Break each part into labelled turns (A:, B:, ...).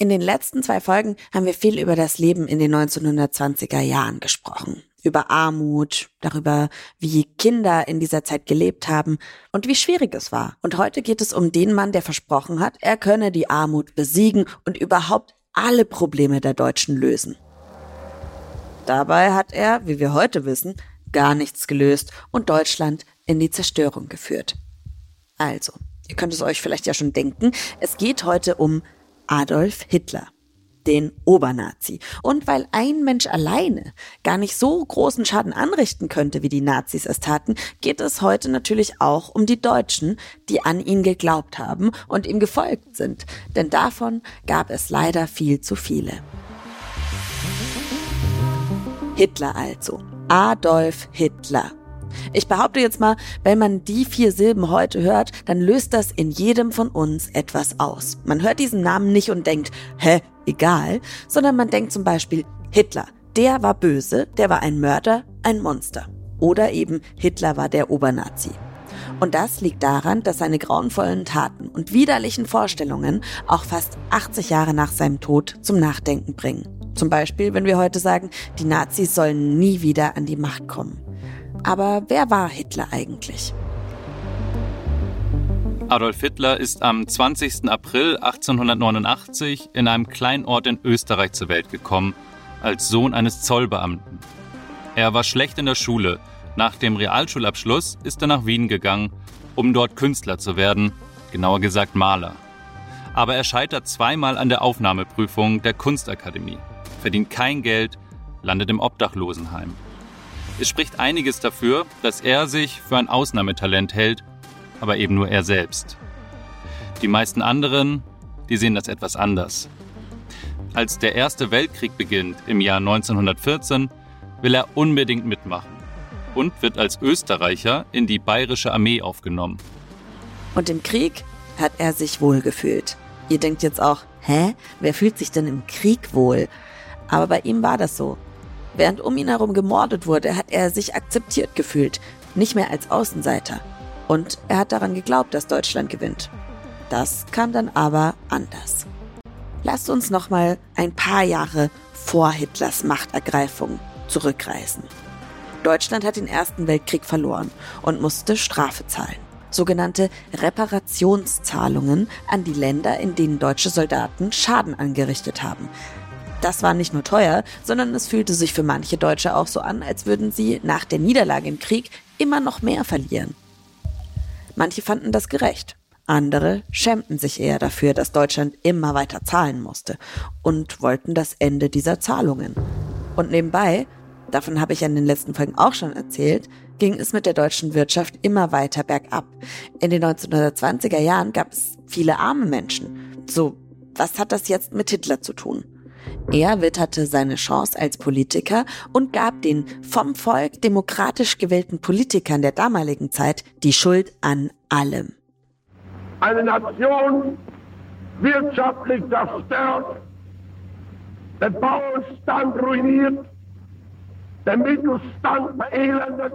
A: In den letzten zwei Folgen haben wir viel über das Leben in den 1920er Jahren gesprochen. Über Armut, darüber, wie Kinder in dieser Zeit gelebt haben und wie schwierig es war. Und heute geht es um den Mann, der versprochen hat, er könne die Armut besiegen und überhaupt alle Probleme der Deutschen lösen. Dabei hat er, wie wir heute wissen, gar nichts gelöst und Deutschland in die Zerstörung geführt. Also, ihr könnt es euch vielleicht ja schon denken, es geht heute um Adolf Hitler, den Obernazi. Und weil ein Mensch alleine gar nicht so großen Schaden anrichten könnte, wie die Nazis es taten, geht es heute natürlich auch um die Deutschen, die an ihn geglaubt haben und ihm gefolgt sind. Denn davon gab es leider viel zu viele. Hitler also. Adolf Hitler. Ich behaupte jetzt mal, wenn man die vier Silben heute hört, dann löst das in jedem von uns etwas aus. Man hört diesen Namen nicht und denkt, hä, egal, sondern man denkt zum Beispiel, Hitler, der war böse, der war ein Mörder, ein Monster. Oder eben Hitler war der Obernazi. Und das liegt daran, dass seine grauenvollen Taten und widerlichen Vorstellungen auch fast 80 Jahre nach seinem Tod zum Nachdenken bringen. Zum Beispiel, wenn wir heute sagen, die Nazis sollen nie wieder an die Macht kommen. Aber wer war Hitler eigentlich?
B: Adolf Hitler ist am 20. April 1889 in einem kleinen Ort in Österreich zur Welt gekommen, als Sohn eines Zollbeamten. Er war schlecht in der Schule. Nach dem Realschulabschluss ist er nach Wien gegangen, um dort Künstler zu werden, genauer gesagt Maler. Aber er scheitert zweimal an der Aufnahmeprüfung der Kunstakademie, verdient kein Geld, landet im Obdachlosenheim. Es spricht einiges dafür, dass er sich für ein Ausnahmetalent hält, aber eben nur er selbst. Die meisten anderen, die sehen das etwas anders. Als der Erste Weltkrieg beginnt im Jahr 1914, will er unbedingt mitmachen und wird als Österreicher in die bayerische Armee aufgenommen.
A: Und im Krieg hat er sich wohlgefühlt. Ihr denkt jetzt auch, hä? Wer fühlt sich denn im Krieg wohl? Aber bei ihm war das so. Während um ihn herum gemordet wurde, hat er sich akzeptiert gefühlt, nicht mehr als Außenseiter. Und er hat daran geglaubt, dass Deutschland gewinnt. Das kam dann aber anders. Lasst uns nochmal ein paar Jahre vor Hitlers Machtergreifung zurückreisen. Deutschland hat den Ersten Weltkrieg verloren und musste Strafe zahlen. Sogenannte Reparationszahlungen an die Länder, in denen deutsche Soldaten Schaden angerichtet haben. Das war nicht nur teuer, sondern es fühlte sich für manche Deutsche auch so an, als würden sie nach der Niederlage im Krieg immer noch mehr verlieren. Manche fanden das gerecht. Andere schämten sich eher dafür, dass Deutschland immer weiter zahlen musste und wollten das Ende dieser Zahlungen. Und nebenbei, davon habe ich in den letzten Folgen auch schon erzählt, ging es mit der deutschen Wirtschaft immer weiter bergab. In den 1920er Jahren gab es viele arme Menschen. So, was hat das jetzt mit Hitler zu tun? Er witterte seine Chance als Politiker und gab den vom Volk demokratisch gewählten Politikern der damaligen Zeit die Schuld an allem.
C: Eine Nation wirtschaftlich zerstört, der Bauernstand ruiniert, der Mittelstand verelendet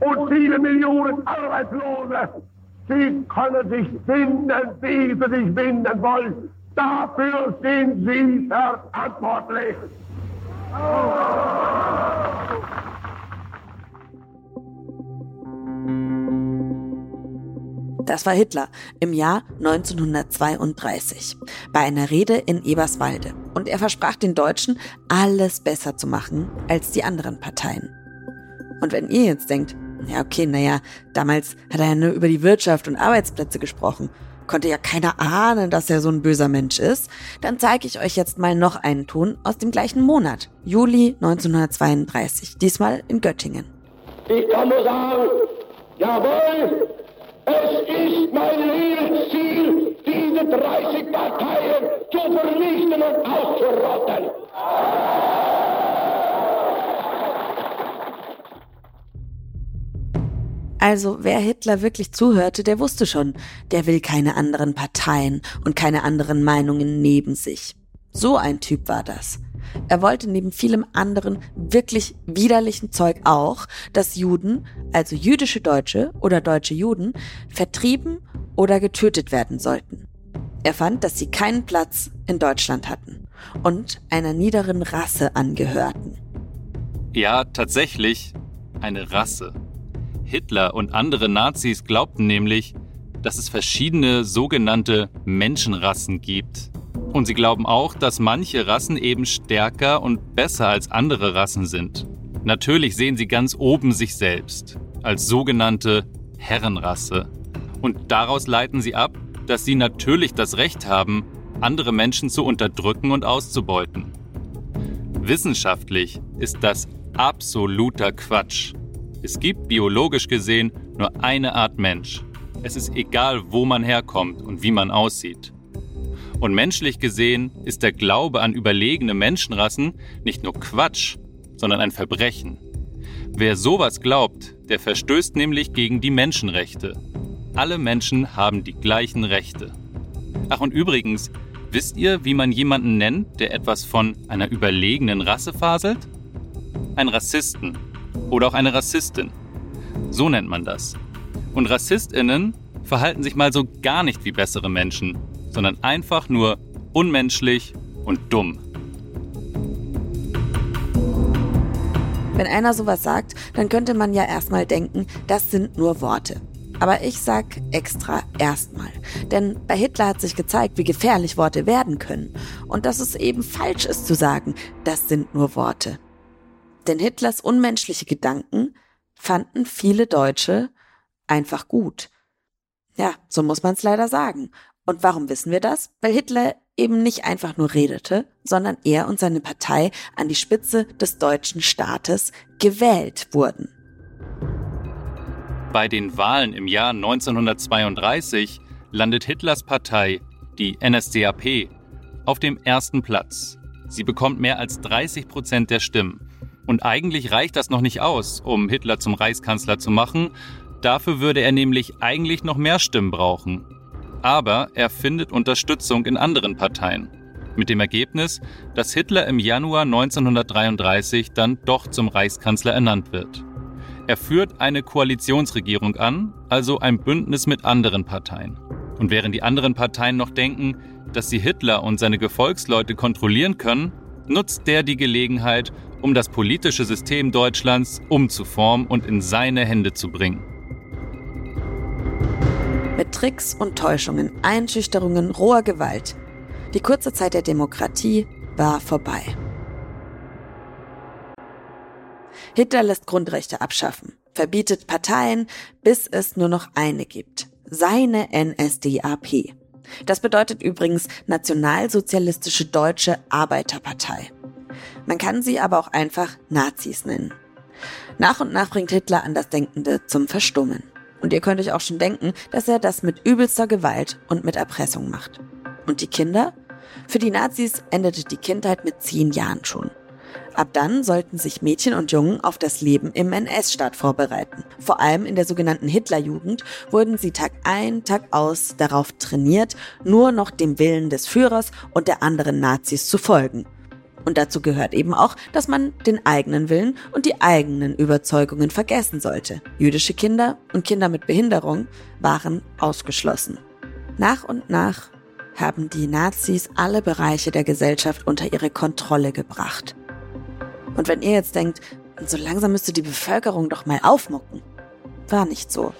C: und viele Millionen Arbeitslose. Sie können sich finden, wie sie sich finden wollen. Dafür sind Sie verantwortlich.
A: Das war Hitler im Jahr 1932 bei einer Rede in Eberswalde. Und er versprach den Deutschen, alles besser zu machen als die anderen Parteien. Und wenn ihr jetzt denkt, ja okay, naja, damals hat er ja nur über die Wirtschaft und Arbeitsplätze gesprochen konnte ja keiner ahnen, dass er so ein böser Mensch ist, dann zeige ich euch jetzt mal noch einen Ton aus dem gleichen Monat, Juli 1932, diesmal in Göttingen.
C: Ich kann nur sagen, jawohl, es ist mein Lebensziel, die diese 30 Parteien zu vernichten und auszurotten.
A: Also wer Hitler wirklich zuhörte, der wusste schon, der will keine anderen Parteien und keine anderen Meinungen neben sich. So ein Typ war das. Er wollte neben vielem anderen wirklich widerlichen Zeug auch, dass Juden, also jüdische Deutsche oder deutsche Juden, vertrieben oder getötet werden sollten. Er fand, dass sie keinen Platz in Deutschland hatten und einer niederen Rasse angehörten.
B: Ja, tatsächlich eine Rasse. Hitler und andere Nazis glaubten nämlich, dass es verschiedene sogenannte Menschenrassen gibt. Und sie glauben auch, dass manche Rassen eben stärker und besser als andere Rassen sind. Natürlich sehen sie ganz oben sich selbst als sogenannte Herrenrasse. Und daraus leiten sie ab, dass sie natürlich das Recht haben, andere Menschen zu unterdrücken und auszubeuten. Wissenschaftlich ist das absoluter Quatsch. Es gibt biologisch gesehen nur eine Art Mensch. Es ist egal, wo man herkommt und wie man aussieht. Und menschlich gesehen ist der Glaube an überlegene Menschenrassen nicht nur Quatsch, sondern ein Verbrechen. Wer sowas glaubt, der verstößt nämlich gegen die Menschenrechte. Alle Menschen haben die gleichen Rechte. Ach und übrigens, wisst ihr, wie man jemanden nennt, der etwas von einer überlegenen Rasse faselt? Ein Rassisten oder auch eine Rassistin. So nennt man das. Und Rassistinnen verhalten sich mal so gar nicht wie bessere Menschen, sondern einfach nur unmenschlich und dumm.
A: Wenn einer sowas sagt, dann könnte man ja erstmal denken, das sind nur Worte. Aber ich sag extra erstmal. Denn bei Hitler hat sich gezeigt, wie gefährlich Worte werden können. Und dass es eben falsch ist zu sagen, das sind nur Worte. Denn Hitlers unmenschliche Gedanken fanden viele Deutsche einfach gut. Ja, so muss man es leider sagen. Und warum wissen wir das? Weil Hitler eben nicht einfach nur redete, sondern er und seine Partei an die Spitze des deutschen Staates gewählt wurden.
B: Bei den Wahlen im Jahr 1932 landet Hitlers Partei, die NSDAP, auf dem ersten Platz. Sie bekommt mehr als 30 Prozent der Stimmen. Und eigentlich reicht das noch nicht aus, um Hitler zum Reichskanzler zu machen. Dafür würde er nämlich eigentlich noch mehr Stimmen brauchen. Aber er findet Unterstützung in anderen Parteien. Mit dem Ergebnis, dass Hitler im Januar 1933 dann doch zum Reichskanzler ernannt wird. Er führt eine Koalitionsregierung an, also ein Bündnis mit anderen Parteien. Und während die anderen Parteien noch denken, dass sie Hitler und seine Gefolgsleute kontrollieren können, nutzt der die Gelegenheit, um das politische System Deutschlands umzuformen und in seine Hände zu bringen.
A: Mit Tricks und Täuschungen, Einschüchterungen, roher Gewalt. Die kurze Zeit der Demokratie war vorbei. Hitler lässt Grundrechte abschaffen, verbietet Parteien, bis es nur noch eine gibt. Seine NSDAP. Das bedeutet übrigens Nationalsozialistische Deutsche Arbeiterpartei. Man kann sie aber auch einfach Nazis nennen. Nach und nach bringt Hitler Andersdenkende zum Verstummen. Und ihr könnt euch auch schon denken, dass er das mit übelster Gewalt und mit Erpressung macht. Und die Kinder? Für die Nazis endete die Kindheit mit zehn Jahren schon. Ab dann sollten sich Mädchen und Jungen auf das Leben im NS-Staat vorbereiten. Vor allem in der sogenannten Hitlerjugend wurden sie Tag ein, Tag aus darauf trainiert, nur noch dem Willen des Führers und der anderen Nazis zu folgen. Und dazu gehört eben auch, dass man den eigenen Willen und die eigenen Überzeugungen vergessen sollte. Jüdische Kinder und Kinder mit Behinderung waren ausgeschlossen. Nach und nach haben die Nazis alle Bereiche der Gesellschaft unter ihre Kontrolle gebracht. Und wenn ihr jetzt denkt, so langsam müsste die Bevölkerung doch mal aufmucken. War nicht so.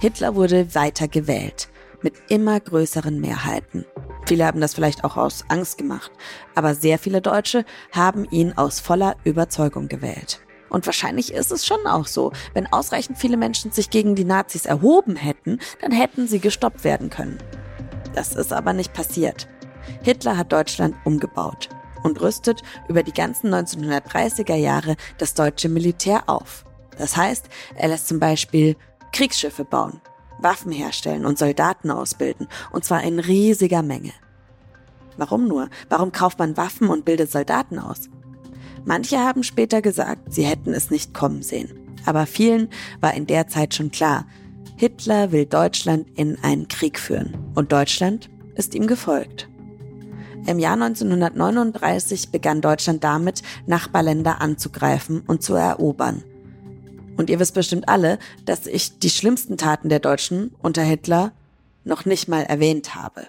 A: Hitler wurde weiter gewählt, mit immer größeren Mehrheiten. Viele haben das vielleicht auch aus Angst gemacht, aber sehr viele Deutsche haben ihn aus voller Überzeugung gewählt. Und wahrscheinlich ist es schon auch so, wenn ausreichend viele Menschen sich gegen die Nazis erhoben hätten, dann hätten sie gestoppt werden können. Das ist aber nicht passiert. Hitler hat Deutschland umgebaut und rüstet über die ganzen 1930er Jahre das deutsche Militär auf. Das heißt, er lässt zum Beispiel Kriegsschiffe bauen, Waffen herstellen und Soldaten ausbilden, und zwar in riesiger Menge. Warum nur? Warum kauft man Waffen und bildet Soldaten aus? Manche haben später gesagt, sie hätten es nicht kommen sehen. Aber vielen war in der Zeit schon klar, Hitler will Deutschland in einen Krieg führen und Deutschland ist ihm gefolgt. Im Jahr 1939 begann Deutschland damit, Nachbarländer anzugreifen und zu erobern. Und ihr wisst bestimmt alle, dass ich die schlimmsten Taten der Deutschen unter Hitler noch nicht mal erwähnt habe.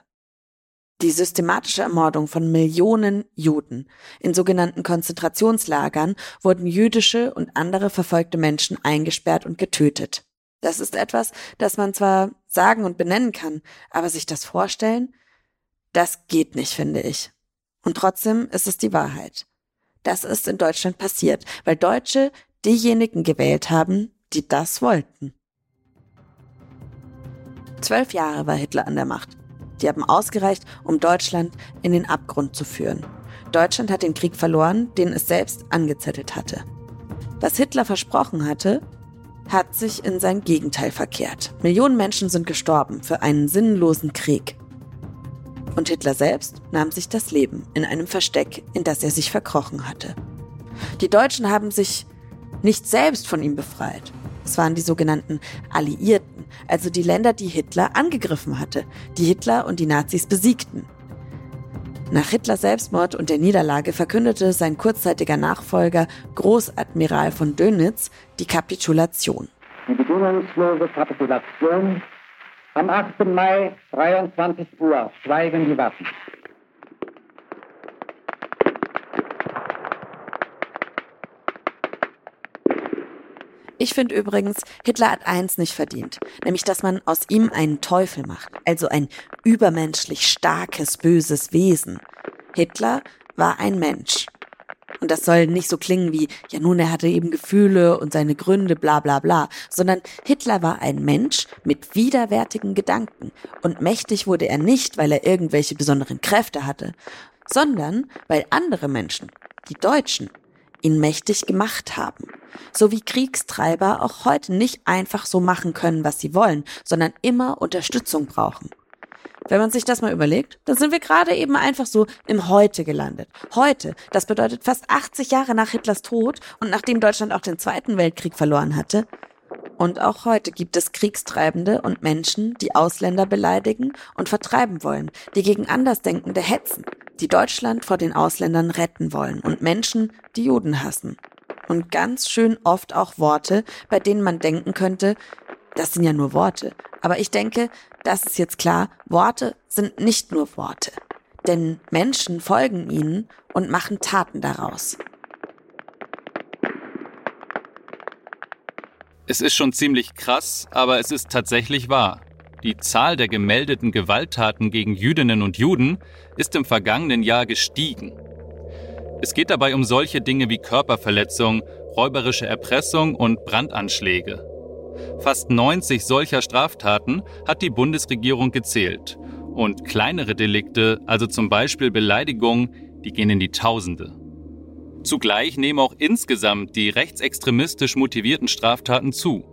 A: Die systematische Ermordung von Millionen Juden. In sogenannten Konzentrationslagern wurden jüdische und andere verfolgte Menschen eingesperrt und getötet. Das ist etwas, das man zwar sagen und benennen kann, aber sich das vorstellen, das geht nicht, finde ich. Und trotzdem ist es die Wahrheit. Das ist in Deutschland passiert, weil Deutsche diejenigen gewählt haben, die das wollten. Zwölf Jahre war Hitler an der Macht. Die haben ausgereicht, um Deutschland in den Abgrund zu führen. Deutschland hat den Krieg verloren, den es selbst angezettelt hatte. Was Hitler versprochen hatte, hat sich in sein Gegenteil verkehrt. Millionen Menschen sind gestorben für einen sinnlosen Krieg. Und Hitler selbst nahm sich das Leben in einem Versteck, in das er sich verkrochen hatte. Die Deutschen haben sich nicht selbst von ihm befreit. Es waren die sogenannten Alliierten, also die Länder, die Hitler angegriffen hatte, die Hitler und die Nazis besiegten. Nach Hitlers Selbstmord und der Niederlage verkündete sein kurzzeitiger Nachfolger Großadmiral von Dönitz die Kapitulation.
D: Die bedingungslose Kapitulation am 8. Mai 23 Uhr schweigen die Waffen.
A: Ich finde übrigens, Hitler hat eins nicht verdient, nämlich dass man aus ihm einen Teufel macht, also ein übermenschlich starkes, böses Wesen. Hitler war ein Mensch. Und das soll nicht so klingen wie, ja nun, er hatte eben Gefühle und seine Gründe, bla bla bla, sondern Hitler war ein Mensch mit widerwärtigen Gedanken. Und mächtig wurde er nicht, weil er irgendwelche besonderen Kräfte hatte, sondern weil andere Menschen, die Deutschen, ihn mächtig gemacht haben. So wie Kriegstreiber auch heute nicht einfach so machen können, was sie wollen, sondern immer Unterstützung brauchen. Wenn man sich das mal überlegt, dann sind wir gerade eben einfach so im Heute gelandet. Heute, das bedeutet fast 80 Jahre nach Hitlers Tod und nachdem Deutschland auch den Zweiten Weltkrieg verloren hatte. Und auch heute gibt es Kriegstreibende und Menschen, die Ausländer beleidigen und vertreiben wollen, die gegen Andersdenkende hetzen, die Deutschland vor den Ausländern retten wollen und Menschen, die Juden hassen. Und ganz schön oft auch Worte, bei denen man denken könnte, das sind ja nur Worte. Aber ich denke, das ist jetzt klar, Worte sind nicht nur Worte. Denn Menschen folgen ihnen und machen Taten daraus.
B: Es ist schon ziemlich krass, aber es ist tatsächlich wahr. Die Zahl der gemeldeten Gewalttaten gegen Jüdinnen und Juden ist im vergangenen Jahr gestiegen. Es geht dabei um solche Dinge wie Körperverletzung, räuberische Erpressung und Brandanschläge. Fast 90 solcher Straftaten hat die Bundesregierung gezählt. Und kleinere Delikte, also zum Beispiel Beleidigungen, die gehen in die Tausende. Zugleich nehmen auch insgesamt die rechtsextremistisch motivierten Straftaten zu.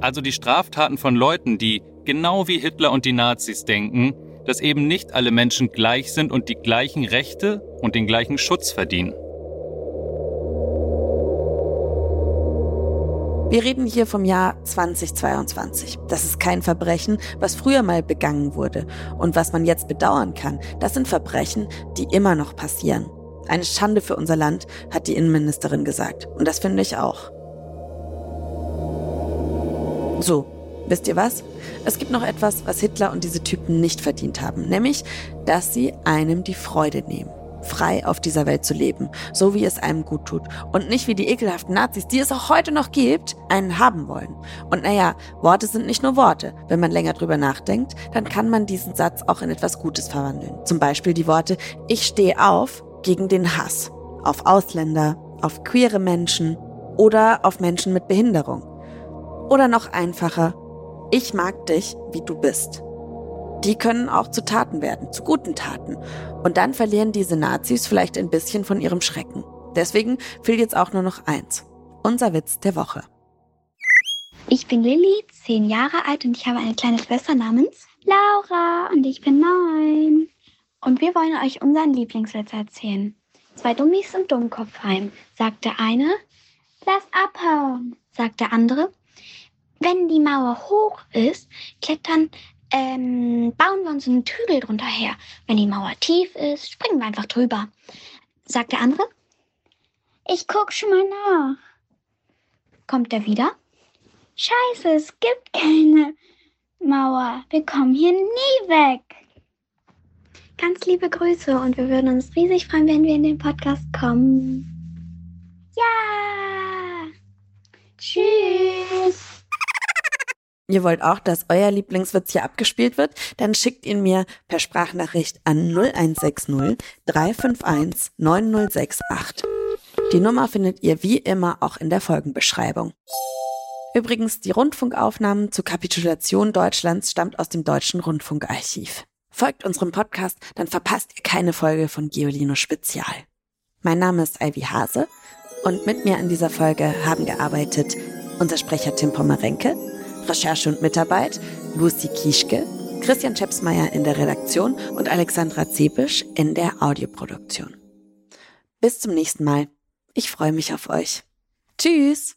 B: Also die Straftaten von Leuten, die genau wie Hitler und die Nazis denken, dass eben nicht alle Menschen gleich sind und die gleichen Rechte und den gleichen Schutz verdienen.
A: Wir reden hier vom Jahr 2022. Das ist kein Verbrechen, was früher mal begangen wurde und was man jetzt bedauern kann. Das sind Verbrechen, die immer noch passieren. Eine Schande für unser Land, hat die Innenministerin gesagt. Und das finde ich auch. So, wisst ihr was? Es gibt noch etwas, was Hitler und diese Typen nicht verdient haben, nämlich, dass sie einem die Freude nehmen frei auf dieser Welt zu leben, so wie es einem gut tut und nicht wie die ekelhaften Nazis, die es auch heute noch gibt, einen haben wollen. Und naja, Worte sind nicht nur Worte. Wenn man länger drüber nachdenkt, dann kann man diesen Satz auch in etwas Gutes verwandeln. Zum Beispiel die Worte, ich stehe auf gegen den Hass. Auf Ausländer, auf queere Menschen oder auf Menschen mit Behinderung. Oder noch einfacher, ich mag dich, wie du bist die können auch zu Taten werden, zu guten Taten. Und dann verlieren diese Nazis vielleicht ein bisschen von ihrem Schrecken. Deswegen fehlt jetzt auch nur noch eins. Unser Witz der Woche.
E: Ich bin Lilly, zehn Jahre alt und ich habe eine kleine Schwester namens Laura und ich bin neun. Und wir wollen euch unseren Lieblingswitz erzählen. Zwei Dummies im Dummkopfheim, sagt der eine. Lass abhauen, sagt der andere. Wenn die Mauer hoch ist, klettern, ähm, bauen wir uns einen Hügel drunter her. Wenn die Mauer tief ist, springen wir einfach drüber, sagt der andere. Ich guck schon mal nach. Kommt er wieder? Scheiße, es gibt keine Mauer. Wir kommen hier nie weg. Ganz liebe Grüße und wir würden uns riesig freuen, wenn wir in den Podcast kommen. Ja! Tschüss!
A: Ihr wollt auch, dass euer Lieblingswitz hier abgespielt wird? Dann schickt ihn mir per Sprachnachricht an 0160 351 9068. Die Nummer findet ihr wie immer auch in der Folgenbeschreibung. Übrigens, die Rundfunkaufnahmen zur Kapitulation Deutschlands stammt aus dem Deutschen Rundfunkarchiv. Folgt unserem Podcast, dann verpasst ihr keine Folge von Geolino Spezial. Mein Name ist Ivy Hase und mit mir an dieser Folge haben gearbeitet unser Sprecher Tim Pommerenke, Recherche und Mitarbeit Lucy Kieschke, Christian Schepsmeier in der Redaktion und Alexandra Zebisch in der Audioproduktion. Bis zum nächsten Mal. Ich freue mich auf euch. Tschüss!